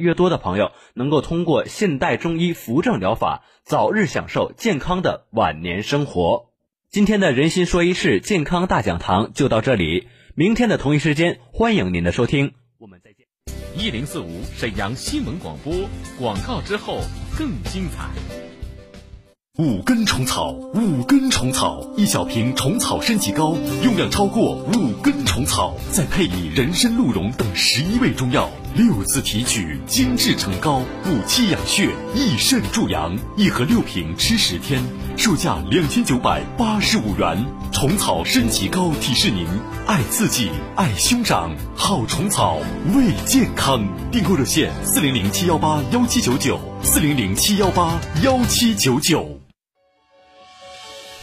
越多的朋友能够通过现代中医扶正疗法，早日享受健康的晚年生活。今天的人心说医事健康大讲堂就到这里，明天的同一时间欢迎您的收听，我们再见。一零四五沈阳新闻广播广告之后更精彩。五根虫草，五根虫草，一小瓶虫草升级膏，用量超过五根虫草，再配以人参、鹿茸等十一味中药，六次提取，精制成膏，补气养血，益肾助阳。一盒六瓶，吃十天，售价两千九百八十五元。虫草升级膏提示您：爱自己，爱兄长，好虫草为健康。订购热线：四零零七幺八幺七九九，四零零七幺八幺七九九。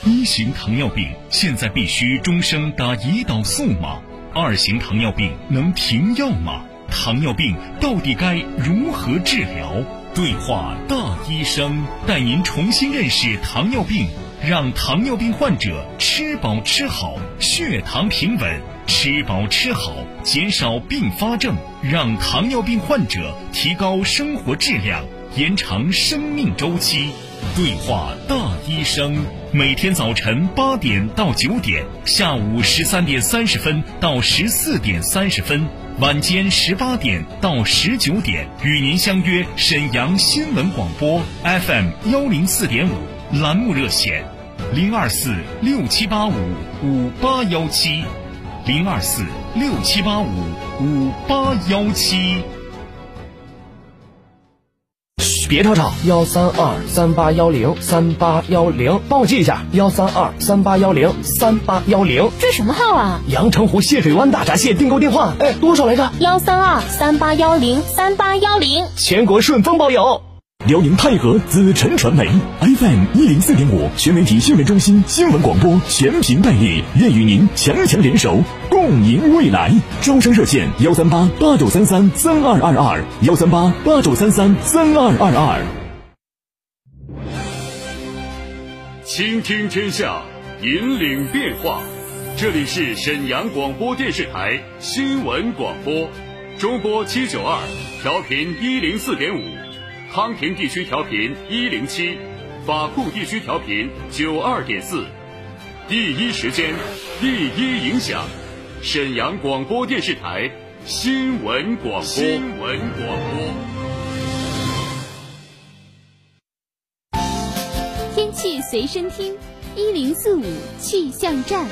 一型糖尿病现在必须终生打胰岛素吗？二型糖尿病能停药吗？糖尿病到底该如何治疗？对话大医生，带您重新认识糖尿病，让糖尿病患者吃饱吃好，血糖平稳；吃饱吃好，减少并发症，让糖尿病患者提高生活质量，延长生命周期。对话大医生，每天早晨八点到九点，下午十三点三十分到十四点三十分，晚间十八点到十九点，与您相约沈阳新闻广播 FM 幺零四点五栏目热线零二四六七八五五八幺七零二四六七八五五八幺七。别吵吵，幺三二三八幺零三八幺零，帮我记一下，幺三二三八幺零三八幺零，这什么号啊？阳澄湖蟹水湾大闸蟹订购电话，哎，多少来着？幺三二三八幺零三八幺零，全国顺丰包邮。辽宁泰和紫辰传媒 FM 一零四点五全媒体新闻中心新闻广播全频代理，愿与您强强联手，共赢未来。招商热线：幺三八八九三三三二二二，幺三八八九三三三二二二。倾听天下，引领变化。这里是沈阳广播电视台新闻广播，中波七九二，调频一零四点五。康平地区调频一零七，法库地区调频九二点四，第一时间，第一影响，沈阳广播电视台新闻广播。新闻广播。天气随身听，一零四五气象站。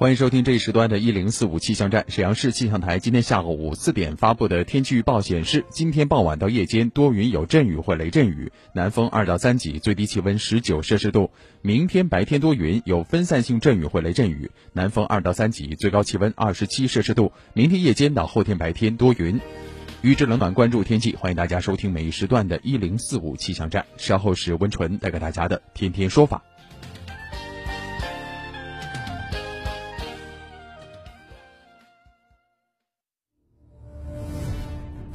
欢迎收听这一时段的一零四五气象站。沈阳市气象台今天下午四点发布的天气预报显示，今天傍晚到夜间多云有阵雨或雷阵雨，南风二到三级，最低气温十九摄氏度。明天白天多云有分散性阵雨或雷阵雨，南风二到三级，最高气温二十七摄氏度。明天夜间到后天白天多云。预知冷暖关注天气，欢迎大家收听每一时段的一零四五气象站。稍后是温纯带给大家的天天说法。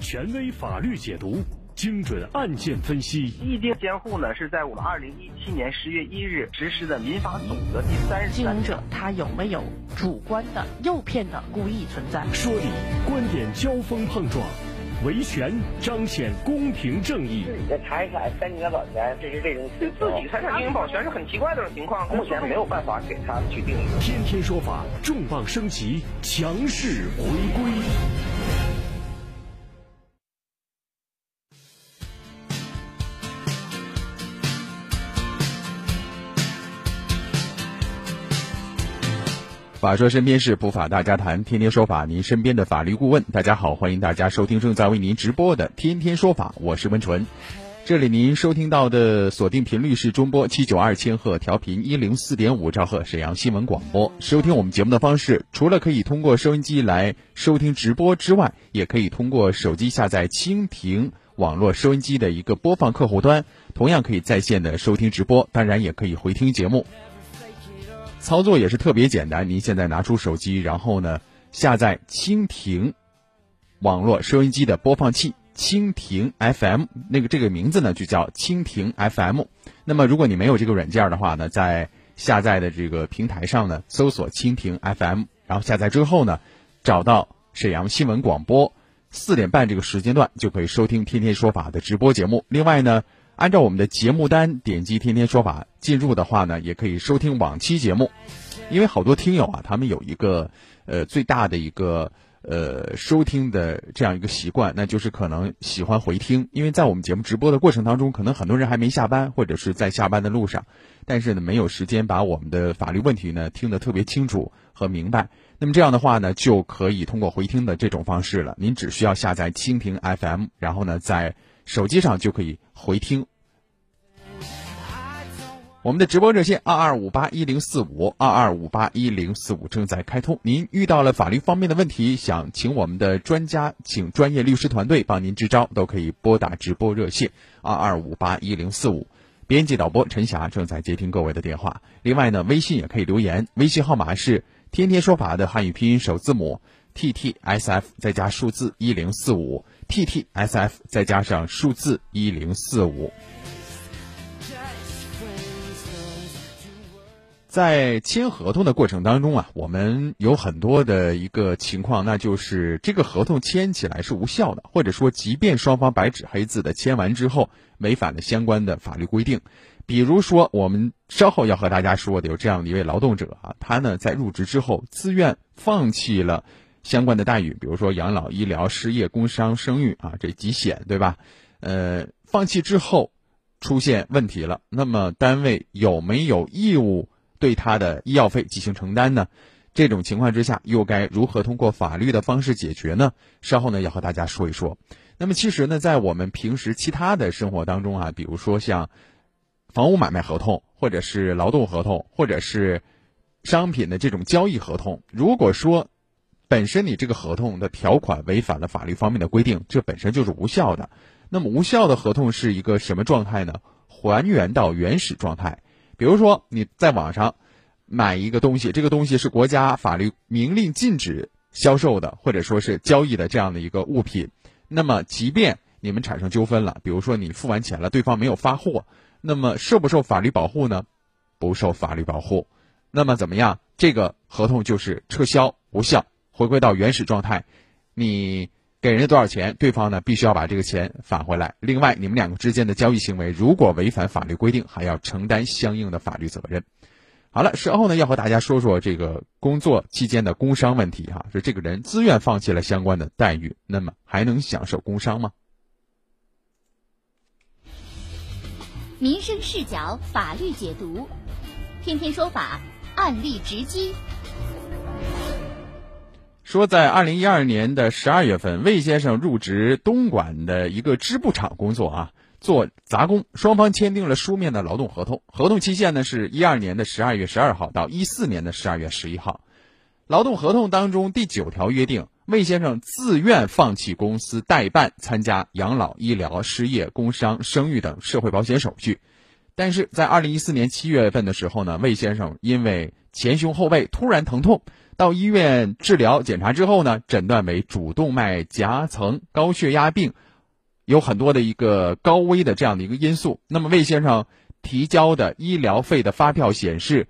权威法律解读，精准案件分析。意定监护呢，是在我们二零一七年十月一日实施的民法总则第三十经营者他有没有主观的诱骗的故意存在？说理，观点交锋碰撞，维权彰显公平正义。自己的财产三年的保全，这是这种对自己财产进行保全是很奇怪的种情况，目前没有办法给他去定义。天天说法重磅升级，强势回归。法说身边事，普法大家谈，天天说法，您身边的法律顾问。大家好，欢迎大家收听正在为您直播的《天天说法》，我是温纯。这里您收听到的锁定频率是中波七九二千赫，调频一零四点五兆赫，沈阳新闻广播。收听我们节目的方式，除了可以通过收音机来收听直播之外，也可以通过手机下载蜻蜓网络收音机的一个播放客户端，同样可以在线的收听直播，当然也可以回听节目。操作也是特别简单，您现在拿出手机，然后呢下载蜻蜓网络收音机的播放器，蜻蜓 FM，那个这个名字呢就叫蜻蜓 FM。那么如果你没有这个软件的话呢，在下载的这个平台上呢，搜索蜻蜓 FM，然后下载之后呢，找到沈阳新闻广播，四点半这个时间段就可以收听《天天说法》的直播节目。另外呢，按照我们的节目单点击《天天说法》进入的话呢，也可以收听往期节目。因为好多听友啊，他们有一个呃最大的一个呃收听的这样一个习惯，那就是可能喜欢回听。因为在我们节目直播的过程当中，可能很多人还没下班，或者是在下班的路上，但是呢没有时间把我们的法律问题呢听得特别清楚和明白。那么这样的话呢，就可以通过回听的这种方式了。您只需要下载蜻蜓 FM，然后呢在手机上就可以回听。我们的直播热线二二五八一零四五二二五八一零四五正在开通。您遇到了法律方面的问题，想请我们的专家，请专业律师团队帮您支招，都可以拨打直播热线二二五八一零四五。编辑导播陈霞正在接听各位的电话。另外呢，微信也可以留言，微信号码是“天天说法”的汉语拼音首字母 t t s f 再加数字一零四五 t t s f 再加上数字一零四五。在签合同的过程当中啊，我们有很多的一个情况，那就是这个合同签起来是无效的，或者说，即便双方白纸黑字的签完之后，违反了相关的法律规定。比如说，我们稍后要和大家说的有这样的一位劳动者啊，他呢在入职之后自愿放弃了相关的待遇，比如说养老、医疗、失业、工伤、生育啊这几险，对吧？呃，放弃之后出现问题了，那么单位有没有义务？对他的医药费进行承担呢？这种情况之下，又该如何通过法律的方式解决呢？稍后呢，要和大家说一说。那么，其实呢，在我们平时其他的生活当中啊，比如说像房屋买卖合同，或者是劳动合同，或者是商品的这种交易合同，如果说本身你这个合同的条款违反了法律方面的规定，这本身就是无效的。那么，无效的合同是一个什么状态呢？还原到原始状态。比如说你在网上买一个东西，这个东西是国家法律明令禁止销售的，或者说是交易的这样的一个物品，那么即便你们产生纠纷了，比如说你付完钱了，对方没有发货，那么受不受法律保护呢？不受法律保护。那么怎么样？这个合同就是撤销无效，回归到原始状态。你。给人家多少钱，对方呢必须要把这个钱返回来。另外，你们两个之间的交易行为如果违反法律规定，还要承担相应的法律责任。好了，事后呢要和大家说说这个工作期间的工伤问题哈，是这个人自愿放弃了相关的待遇，那么还能享受工伤吗？民生视角，法律解读，天天说法，案例直击。说，在二零一二年的十二月份，魏先生入职东莞的一个织布厂工作啊，做杂工。双方签订了书面的劳动合同，合同期限呢是一二年的十二月十二号到一四年的十二月十一号。劳动合同当中第九条约定，魏先生自愿放弃公司代办参加养老、医疗、失业、工伤、生育等社会保险手续。但是在二零一四年七月份的时候呢，魏先生因为前胸后背突然疼痛。到医院治疗检查之后呢，诊断为主动脉夹层高血压病，有很多的一个高危的这样的一个因素。那么魏先生提交的医疗费的发票显示，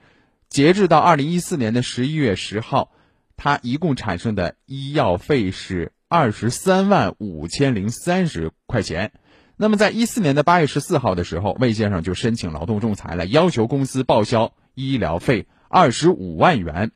截至到二零一四年的十一月十号，他一共产生的医药费是二十三万五千零三十块钱。那么在一四年的八月十四号的时候，魏先生就申请劳动仲裁了，要求公司报销医疗费二十五万元。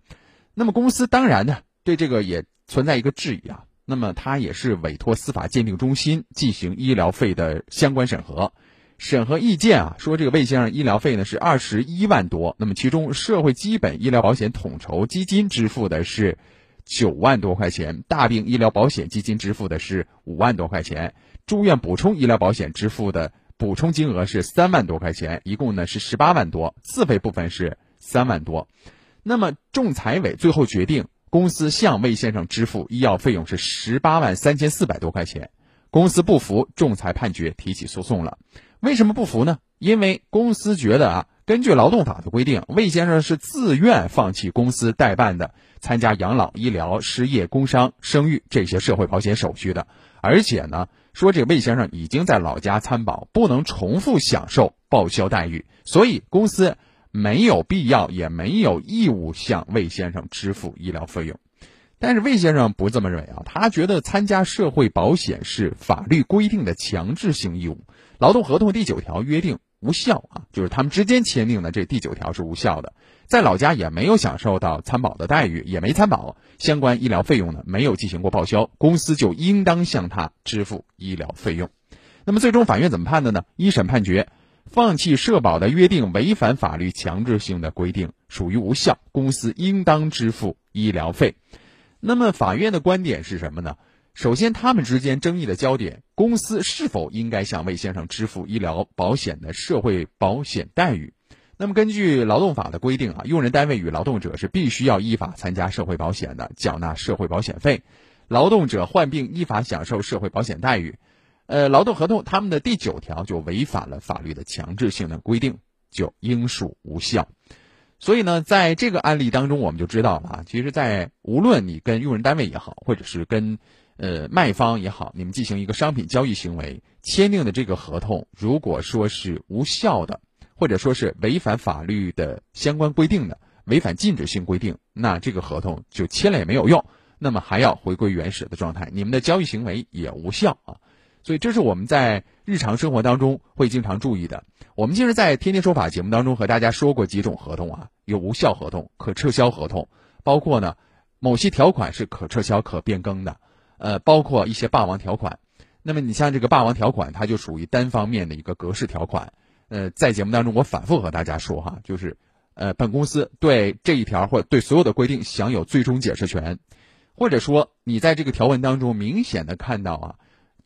那么公司当然呢，对这个也存在一个质疑啊。那么他也是委托司法鉴定中心进行医疗费的相关审核，审核意见啊说这个魏先生医疗费呢是二十一万多，那么其中社会基本医疗保险统筹基金支付的是九万多块钱，大病医疗保险基金支付的是五万多块钱，住院补充医疗保险支付的补充金额是三万多块钱，一共呢是十八万多，自费部分是三万多。那么，仲裁委最后决定，公司向魏先生支付医药费用是十八万三千四百多块钱。公司不服仲裁判决，提起诉讼了。为什么不服呢？因为公司觉得啊，根据劳动法的规定，魏先生是自愿放弃公司代办的参加养老、医疗、失业、工伤、生育这些社会保险手续的，而且呢，说这魏先生已经在老家参保，不能重复享受报销待遇，所以公司。没有必要也没有义务向魏先生支付医疗费用。但是魏先生不这么认为啊，他觉得参加社会保险是法律规定的强制性义务，劳动合同第九条约定无效啊，就是他们之间签订的这第九条是无效的，在老家也没有享受到参保的待遇，也没参保相关医疗费用呢，没有进行过报销，公司就应当向他支付医疗费用。那么最终法院怎么判的呢？一审判决，放弃社保的约定违反法律强制性的规定，属于无效，公司应当支付医疗费。那么法院的观点是什么呢？首先，他们之间争议的焦点，公司是否应该向魏先生支付医疗保险的社会保险待遇？那么根据劳动法的规定啊，用人单位与劳动者是必须要依法参加社会保险的，缴纳社会保险费。劳动者患病依法享受社会保险待遇，呃，劳动合同他们的第九条就违反了法律的强制性的规定，就应属无效。所以呢，在这个案例当中，我们就知道了啊，其实，在无论你跟用人单位也好，或者是跟呃卖方也好，你们进行一个商品交易行为，签订的这个合同，如果说是无效的，或者说是违反法律的相关规定的，违反禁止性规定，那这个合同就签了也没有用，那么还要回归原始的状态，你们的交易行为也无效啊。所以，这是我们在日常生活当中会经常注意的。我们其实，在《天天说法》节目当中和大家说过几种合同啊，有无效合同、可撤销合同，包括呢某些条款是可撤销、可变更的，呃，包括一些霸王条款。那么，你像这个霸王条款，它就属于单方面的一个格式条款。呃，在节目当中，我反复和大家说哈，就是呃，本公司对这一条或者对所有的规定享有最终解释权，或者说你在这个条文当中明显的看到啊。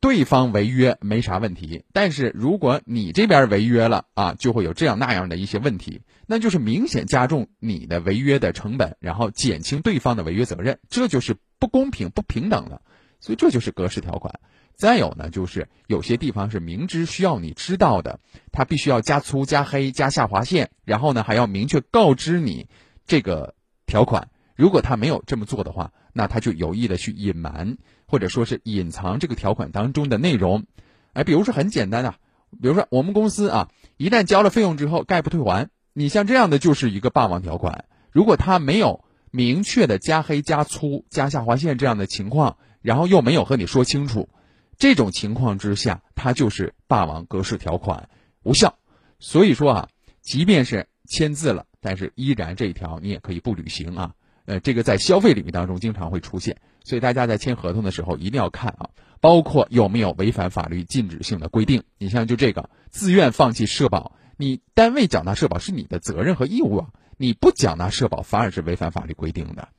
对方违约没啥问题，但是如果你这边违约了啊，就会有这样那样的一些问题，那就是明显加重你的违约的成本，然后减轻对方的违约责任，这就是不公平、不平等的。所以这就是格式条款。再有呢，就是有些地方是明知需要你知道的，它必须要加粗、加黑、加下划线，然后呢还要明确告知你这个条款。如果他没有这么做的话，那他就有意的去隐瞒。或者说是隐藏这个条款当中的内容，哎，比如说很简单啊，比如说我们公司啊，一旦交了费用之后概不退还，你像这样的就是一个霸王条款。如果他没有明确的加黑、加粗、加下划线这样的情况，然后又没有和你说清楚，这种情况之下，它就是霸王格式条款无效。所以说啊，即便是签字了，但是依然这一条你也可以不履行啊。呃，这个在消费领域当中经常会出现。所以大家在签合同的时候一定要看啊，包括有没有违反法律禁止性的规定。你像就这个自愿放弃社保，你单位缴纳社保是你的责任和义务啊，你不缴纳社保反而是违反法律规定的。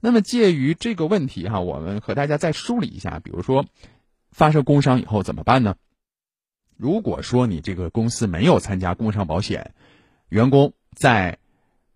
那么介于这个问题哈，我们和大家再梳理一下，比如说发生工伤以后怎么办呢？如果说你这个公司没有参加工伤保险，员工在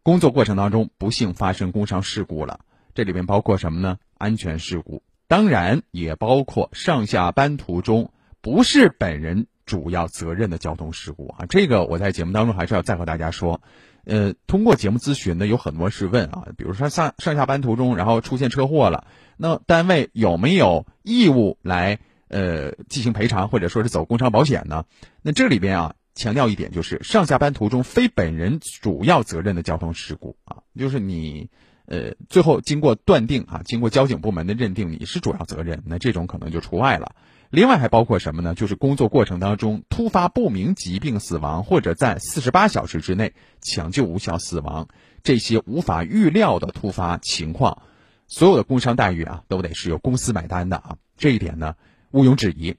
工作过程当中不幸发生工伤事故了。这里面包括什么呢？安全事故，当然也包括上下班途中不是本人主要责任的交通事故啊。这个我在节目当中还是要再和大家说。呃，通过节目咨询呢有很多是问啊，比如说上上下班途中然后出现车祸了，那单位有没有义务来呃进行赔偿或者说是走工伤保险呢？那这里边啊强调一点就是上下班途中非本人主要责任的交通事故啊，就是你。呃，最后经过断定啊，经过交警部门的认定，你是主要责任，那这种可能就除外了。另外还包括什么呢？就是工作过程当中突发不明疾病死亡，或者在四十八小时之内抢救无效死亡，这些无法预料的突发情况，所有的工伤待遇啊，都得是由公司买单的啊。这一点呢，毋庸置疑。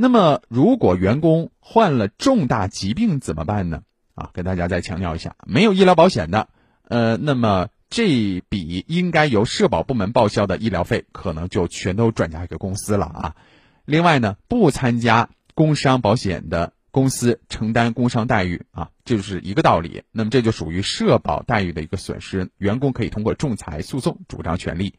那么，如果员工患了重大疾病怎么办呢？啊，跟大家再强调一下，没有医疗保险的，呃，那么。这笔应该由社保部门报销的医疗费，可能就全都转嫁给公司了啊。另外呢，不参加工伤保险的公司承担工伤待遇啊，就是一个道理。那么这就属于社保待遇的一个损失，员工可以通过仲裁诉讼主张权利。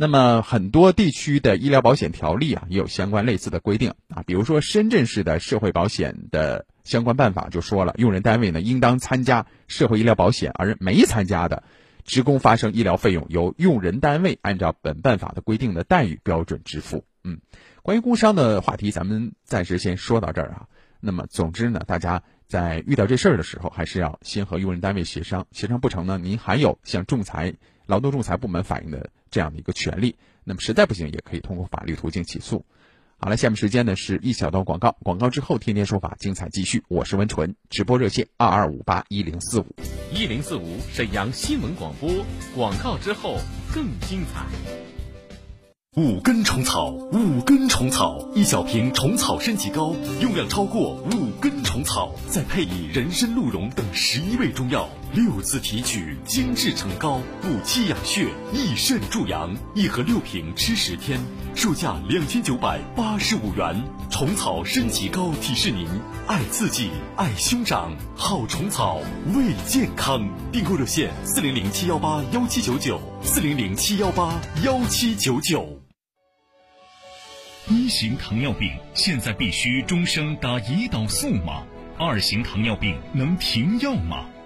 那么很多地区的医疗保险条例啊，也有相关类似的规定啊，比如说深圳市的社会保险的相关办法就说了，用人单位呢应当参加社会医疗保险，而没参加的。职工发生医疗费用，由用人单位按照本办法的规定的待遇标准支付。嗯，关于工伤的话题，咱们暂时先说到这儿啊。那么，总之呢，大家在遇到这事儿的时候，还是要先和用人单位协商，协商不成呢，您还有向仲裁、劳动仲裁部门反映的这样的一个权利。那么实在不行，也可以通过法律途径起诉。好了，下面时间呢是一小段广告，广告之后天天说法精彩继续。我是温纯，直播热线二二五八一零四五一零四五沈阳新闻广播，广告之后更精彩。五根虫草，五根虫草，一小瓶虫草升级膏，用量超过五根虫草，再配以人参、鹿茸等十一味中药，六次提取，精制成膏，补气养血，益肾助阳。一盒六瓶，吃十天，售价两千九百八十五元。虫草升级膏提示您：爱自己，爱兄长，好虫草为健康。订购热线：四零零七幺八幺七九九，四零零七幺八幺七九九。一型糖尿病现在必须终生打胰岛素吗？二型糖尿病能停药吗？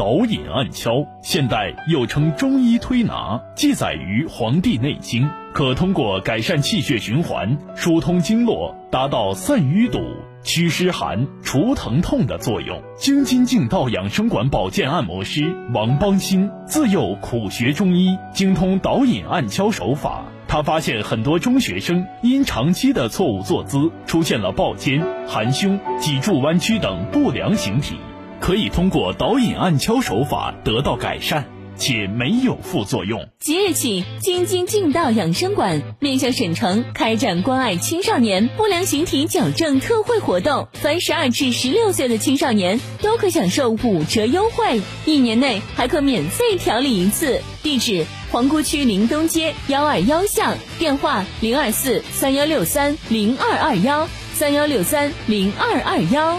导引按敲，现代又称中医推拿，记载于《黄帝内经》，可通过改善气血循环、疏通经络，达到散淤堵、祛湿寒、除疼痛的作用。京津劲道养生馆保健按摩师王邦新，自幼苦学中医，精通导引按敲手法。他发现很多中学生因长期的错误坐姿，出现了抱肩、含胸、脊柱弯曲等不良形体。可以通过导引按敲手法得到改善，且没有副作用。即日起，京津劲道养生馆面向省城开展关爱青少年不良形体矫正特惠活动，凡十二至十六岁的青少年都可享受五折优惠，一年内还可免费调理一次。地址：皇姑区临东街幺二幺巷，电话：零二四三幺六三零二二幺三幺六三零二二幺。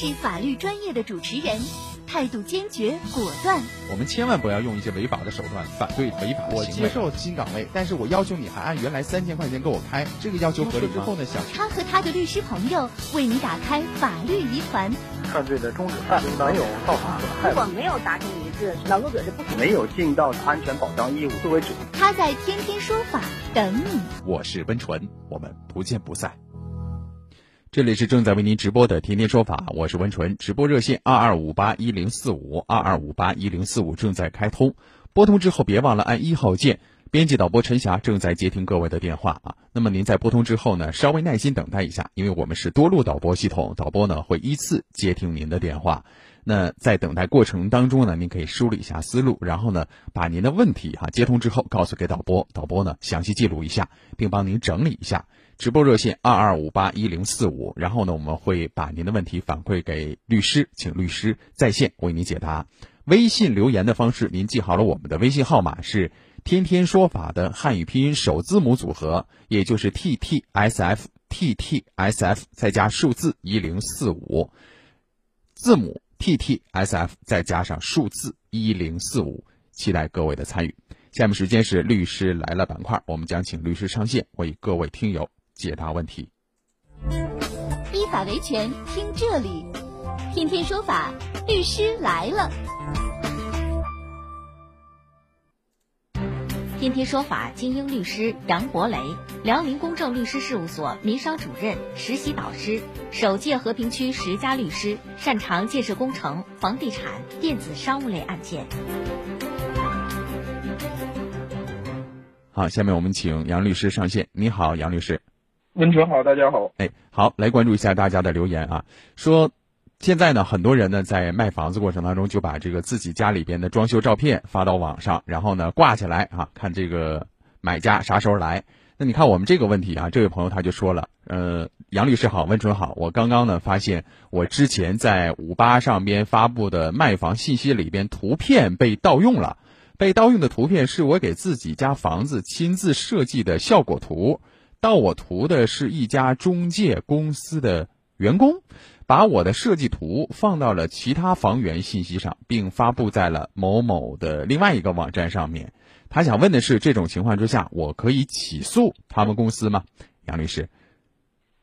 是法律专业的主持人，态度坚决果断。我们千万不要用一些违法的手段反对违法的我接受新岗位，但是我要求你还按原来三千块钱给我开，这个要求合理之后呢，想他和他的律师朋友为你打开法律疑团。犯罪的终止犯没有造成损害，如果没有达成一致，劳动者是不没有尽到安全保障义务作为主。他在天天说法等你。我是温纯，我们不见不散。这里是正在为您直播的《天天说法》，我是温纯，直播热线二二五八一零四五二二五八一零四五正在开通，拨通之后别忘了按一号键。编辑导播陈霞正在接听各位的电话啊，那么您在拨通之后呢，稍微耐心等待一下，因为我们是多路导播系统，导播呢会依次接听您的电话。那在等待过程当中呢，您可以梳理一下思路，然后呢把您的问题哈接通之后告诉给导播，导播呢详细记录一下，并帮您整理一下。直播热线二二五八一零四五，然后呢，我们会把您的问题反馈给律师，请律师在线为您解答。微信留言的方式，您记好了，我们的微信号码是“天天说法”的汉语拼音首字母组合，也就是 T T S F T T S F 再加数字一零四五，字母 T T S F 再加上数字一零四五，期待各位的参与。下面时间是律师来了板块，我们将请律师上线为各位听友。解答问题，依法维权，听这里，天天说法，律师来了。天天说法精英律师杨博雷，辽宁公正律师事务所民商主任、实习导师，首届和平区十佳律师，擅长建设工程、房地产、电子商务类案件。好，下面我们请杨律师上线。你好，杨律师。温纯好，大家好。哎，好，来关注一下大家的留言啊，说。现在呢，很多人呢在卖房子过程当中就把这个自己家里边的装修照片发到网上，然后呢挂起来啊，看这个买家啥时候来。那你看我们这个问题啊，这位朋友他就说了，呃，杨律师好，温纯好，我刚刚呢发现我之前在五八上边发布的卖房信息里边图片被盗用了，被盗用的图片是我给自己家房子亲自设计的效果图，盗我图的是一家中介公司的员工。把我的设计图放到了其他房源信息上，并发布在了某某的另外一个网站上面。他想问的是，这种情况之下，我可以起诉他们公司吗？杨律师，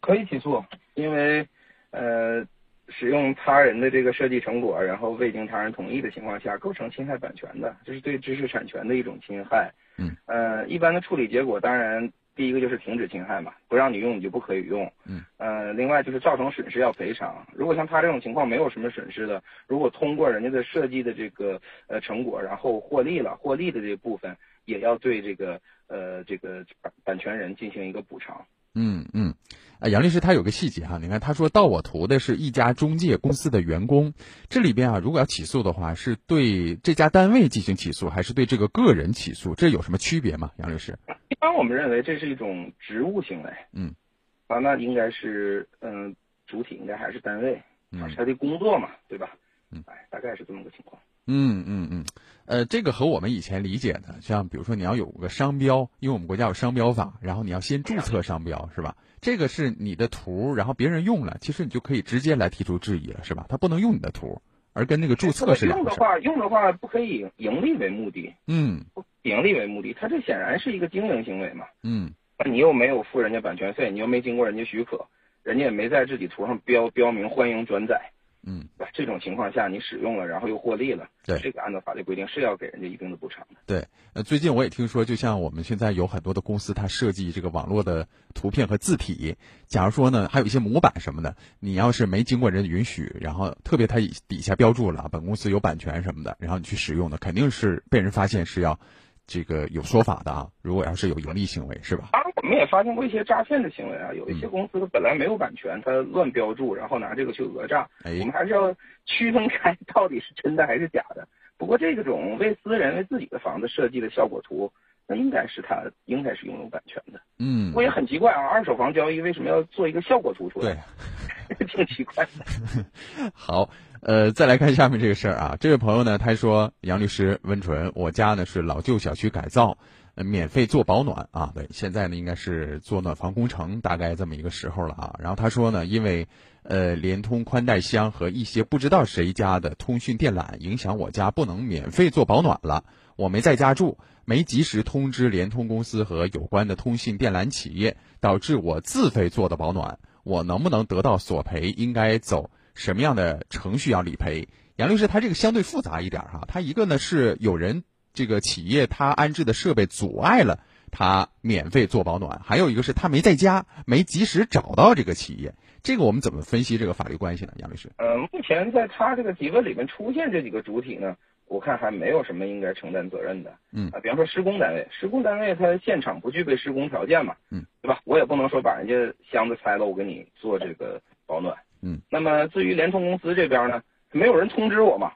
可以起诉，因为呃，使用他人的这个设计成果，然后未经他人同意的情况下，构成侵害版权的，这是对知识产权的一种侵害。嗯，呃，一般的处理结果，当然。第一个就是停止侵害嘛，不让你用你就不可以用。嗯，呃，另外就是造成损失要赔偿。如果像他这种情况没有什么损失的，如果通过人家的设计的这个呃成果，然后获利了，获利的这部分也要对这个呃这个版版权人进行一个补偿。嗯嗯。啊，杨律师他有个细节哈，你看他说盗我图的是一家中介公司的员工，这里边啊，如果要起诉的话，是对这家单位进行起诉，还是对这个个人起诉？这有什么区别吗？杨律师？一般我们认为这是一种职务行为。嗯，啊，那应该是嗯，主体应该还是单位，啊，是他的工作嘛，对吧？嗯，哎，大概是这么个情况。嗯嗯嗯，呃，这个和我们以前理解的，像比如说你要有个商标，因为我们国家有商标法，然后你要先注册商标，是吧？这个是你的图，然后别人用了，其实你就可以直接来提出质疑了，是吧？他不能用你的图，而跟那个注册是两用的话，用的话不可以盈利为目的。嗯，盈利为目的，他这显然是一个经营行为嘛。嗯，你又没有付人家版权费，你又没经过人家许可，人家也没在自己图上标标明欢迎转载。嗯，这种情况下你使用了，然后又获利了，对这个按照法律规定是要给人家一定的补偿的。对，呃，最近我也听说，就像我们现在有很多的公司，它设计这个网络的图片和字体，假如说呢，还有一些模板什么的，你要是没经过人允许，然后特别它底下标注了本公司有版权什么的，然后你去使用的，肯定是被人发现是要。这个有说法的啊，如果要是有盈利行为，是吧？当然，我们也发现过一些诈骗的行为啊，有一些公司它本来没有版权，它乱标注，然后拿这个去讹诈。我们还是要区分开到底是真的还是假的。不过这个种为私人为自己的房子设计的效果图，那应该是他应该是拥有版权的。嗯，我也很奇怪啊，二手房交易为什么要做一个效果图出来？对，挺奇怪的。好。呃，再来看下面这个事儿啊，这位朋友呢，他说杨律师温纯，我家呢是老旧小区改造，免费做保暖啊，对，现在呢应该是做暖房工程，大概这么一个时候了啊。然后他说呢，因为呃联通宽带箱和一些不知道谁家的通讯电缆影响我家不能免费做保暖了，我没在家住，没及时通知联通公司和有关的通信电缆企业，导致我自费做的保暖，我能不能得到索赔？应该走？什么样的程序要理赔？杨律师，他这个相对复杂一点哈。他一个呢是有人这个企业他安置的设备阻碍了他免费做保暖，还有一个是他没在家，没及时找到这个企业。这个我们怎么分析这个法律关系呢？杨律师，呃，目前在他这个提问里面出现这几个主体呢，我看还没有什么应该承担责任的。嗯啊，比方说施工单位，施工单位他现场不具备施工条件嘛，嗯，对吧？我也不能说把人家箱子拆了，我给你做这个保暖。嗯，那么至于联通公司这边呢，没有人通知我嘛，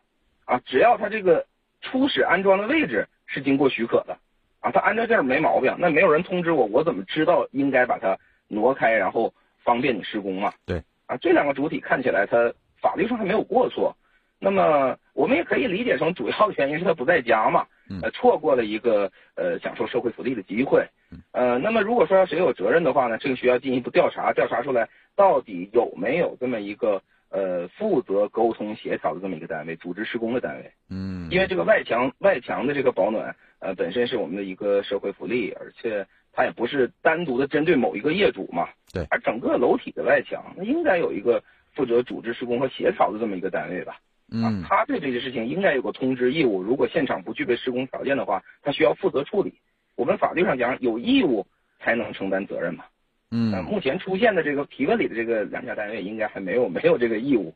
啊，只要他这个初始安装的位置是经过许可的，啊，他安这地儿没毛病，那没有人通知我，我怎么知道应该把它挪开，然后方便你施工嘛？对，啊，这两个主体看起来他法律上还没有过错，那么我们也可以理解成主要的原因是他不在家嘛，呃，错过了一个呃享受社会福利的机会，呃，那么如果说要谁有责任的话呢，这个需要进一步调查，调查出来。到底有没有这么一个呃负责沟通协调的这么一个单位，组织施工的单位？嗯，因为这个外墙外墙的这个保暖呃本身是我们的一个社会福利，而且它也不是单独的针对某一个业主嘛。对，而整个楼体的外墙，那应该有一个负责组织施工和协调的这么一个单位吧？嗯，他对这些事情应该有个通知义务。如果现场不具备施工条件的话，他需要负责处理。我们法律上讲有义务才能承担责任嘛。嗯，目前出现的这个提问里的这个两家单位应该还没有 没有这个义务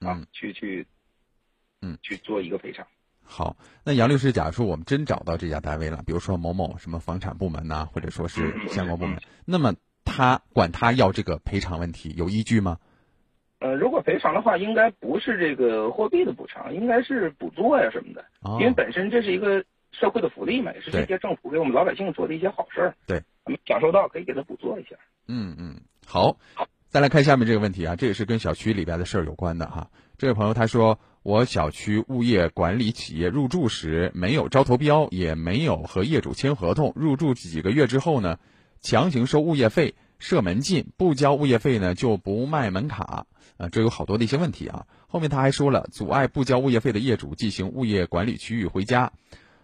啊，去去，嗯，去做一个赔偿。好，那杨律师，假如说我们真找到这家单位了，比如说某某什么房产部门呐、或者说是相关部门，那么他管他要这个赔偿问题有依据吗？呃，如果赔偿的话，应该不是这个货币的补偿，应该是补助呀什么的，哦因为本身这是一个社会的福利嘛，也是这些政府给我们老百姓做的一些好事儿。对，我们享受到可以给他补做一下。嗯嗯，好，再来看下面这个问题啊，这也是跟小区里边的事儿有关的哈。这位朋友他说，我小区物业管理企业入住时没有招投标，也没有和业主签合同，入住几个月之后呢，强行收物业费，设门禁，不交物业费呢就不卖门卡，啊，这有好多的一些问题啊。后面他还说了，阻碍不交物业费的业主进行物业管理区域回家。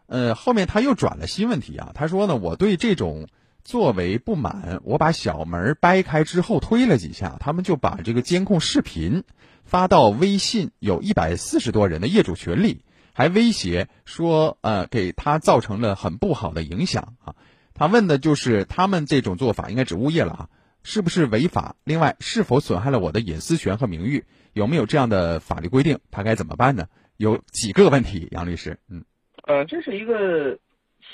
呃，后面他又转了新问题啊，他说呢，我对这种作为不满，我把小门掰开之后推了几下，他们就把这个监控视频发到微信有一百四十多人的业主群里，还威胁说，呃，给他造成了很不好的影响啊。他问的就是他们这种做法，应该指物业了啊，是不是违法？另外，是否损害了我的隐私权和名誉？有没有这样的法律规定？他该怎么办呢？有几个问题，杨律师，嗯。呃，这是一个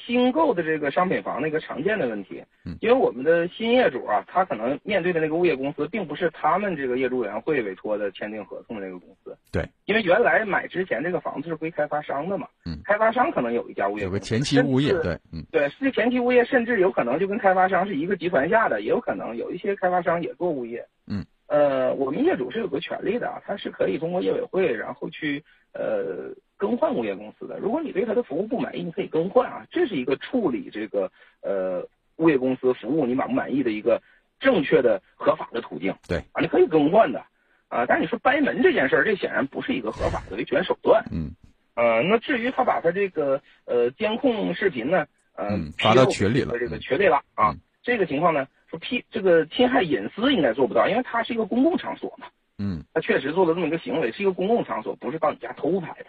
新购的这个商品房的一个常见的问题，因为我们的新业主啊，他可能面对的那个物业公司，并不是他们这个业主委员会委托的签订合同的那个公司，对，因为原来买之前这个房子是归开发商的嘛，嗯，开发商可能有一家物业，有个前期物业，对，嗯，对，是前期物业，甚至有可能就跟开发商是一个集团下的，也有可能有一些开发商也做物业，嗯，呃，我们业主是有个权利的啊，他是可以通过业委会，然后去呃。更换物业公司的，如果你对他的服务不满意，你可以更换啊，这是一个处理这个呃物业公司服务你满不满意的一个正确的合法的途径。对啊，你可以更换的啊，但是你说掰门这件事儿，这显然不是一个合法的维权手段。嗯，呃，那至于他把他这个呃监控视频呢，呃，发到群里了，这个群里了啊，这个情况呢，说批这个侵害隐私应该做不到，因为它是一个公共场所嘛。嗯，他确实做了这么一个行为，是一个公共场所，不是到你家偷拍的。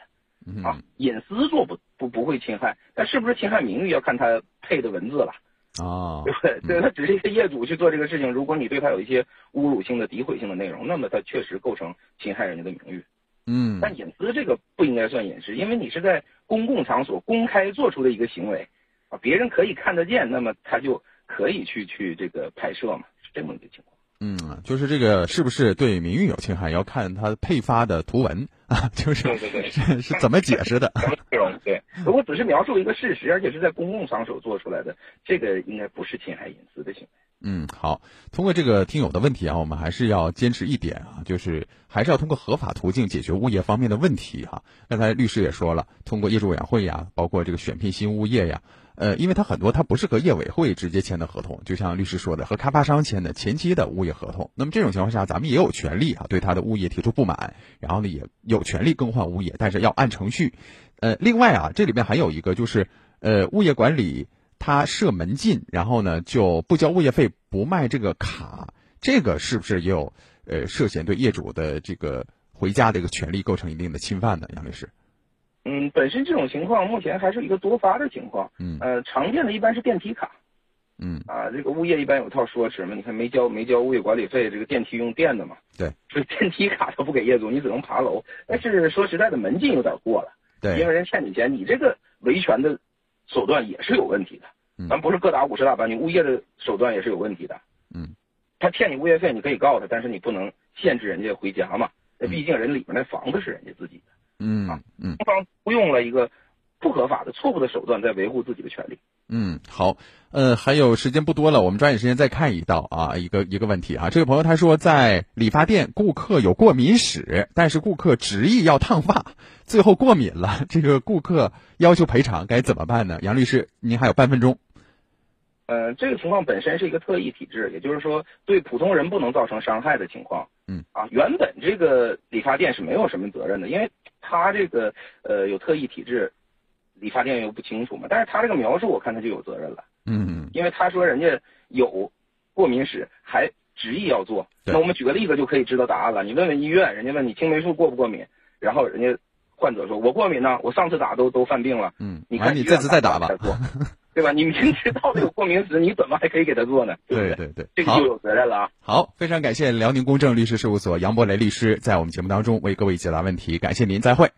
啊，隐私做不不不会侵害，但是不是侵害名誉要看他配的文字了。啊，对不对？对他只是一个业主去做这个事情，如果你对他有一些侮辱性的、诋毁性的内容，那么他确实构成侵害人家的名誉。嗯，但隐私这个不应该算隐私，因为你是在公共场所公开做出的一个行为，啊，别人可以看得见，那么他就可以去去这个拍摄嘛，是这么一个情况。嗯，就是这个是不是对名誉有侵害，要看他配发的图文 啊，就是对对对，是是怎么解释的？内容对，如果只是描述一个事实，而且是在公共场所做出来的，这个应该不是侵害隐私的行为。嗯，好，通过这个听友的问题啊，我们还是要坚持一点啊，就是还是要通过合法途径解决物业方面的问题哈、啊。刚才律师也说了，通过业主委员会呀，包括这个选聘新物业呀。呃，因为它很多它不是和业委会直接签的合同，就像律师说的，和开发商签的前期的物业合同。那么这种情况下，咱们也有权利啊，对他的物业提出不满，然后呢也有权利更换物业，但是要按程序。呃，另外啊，这里面还有一个就是，呃，物业管理他设门禁，然后呢就不交物业费，不卖这个卡，这个是不是也有呃涉嫌对业主的这个回家的一个权利构成一定的侵犯呢？杨律师？嗯，本身这种情况目前还是一个多发的情况。嗯，呃，常见的一般是电梯卡。嗯，啊，这个物业一般有套说辞嘛，你看没交没交物业管理费，这个电梯用电的嘛。对，所以电梯卡都不给业主，你只能爬楼。但是说实在的，门禁有点过了。对，因为人欠你钱，你这个维权的手段也是有问题的。嗯，咱不是各打五十大板，你物业的手段也是有问题的。嗯，他欠你物业费，你可以告他，但是你不能限制人家回家嘛。那毕竟人里面那房子是人家自己的。嗯嗯，双方都用了一个不合法的、错误的手段在维护自己的权利。嗯，好，呃，还有时间不多了，我们抓紧时间再看一道啊，一个一个问题啊。这位朋友他说，在理发店顾客有过敏史，但是顾客执意要烫发，最后过敏了，这个顾客要求赔偿，该怎么办呢？杨律师，您还有半分钟。呃，这个情况本身是一个特异体质，也就是说对普通人不能造成伤害的情况。嗯，啊，原本这个理发店是没有什么责任的，因为他这个呃有特异体质，理发店又不清楚嘛。但是他这个描述，我看他就有责任了。嗯，因为他说人家有过敏史，还执意要做。那我们举个例子就可以知道答案了。你问问医院，人家问你青霉素过不过敏，然后人家患者说我过敏呢，我上次打都都犯病了。嗯，你看你这次再打吧。对吧？你明知道他有过敏史，你怎么还可以给他做呢？对对对，这个就有责任了啊。好，非常感谢辽宁公正律师事务所杨博雷律师在我们节目当中为各位解答问题，感谢您，再会。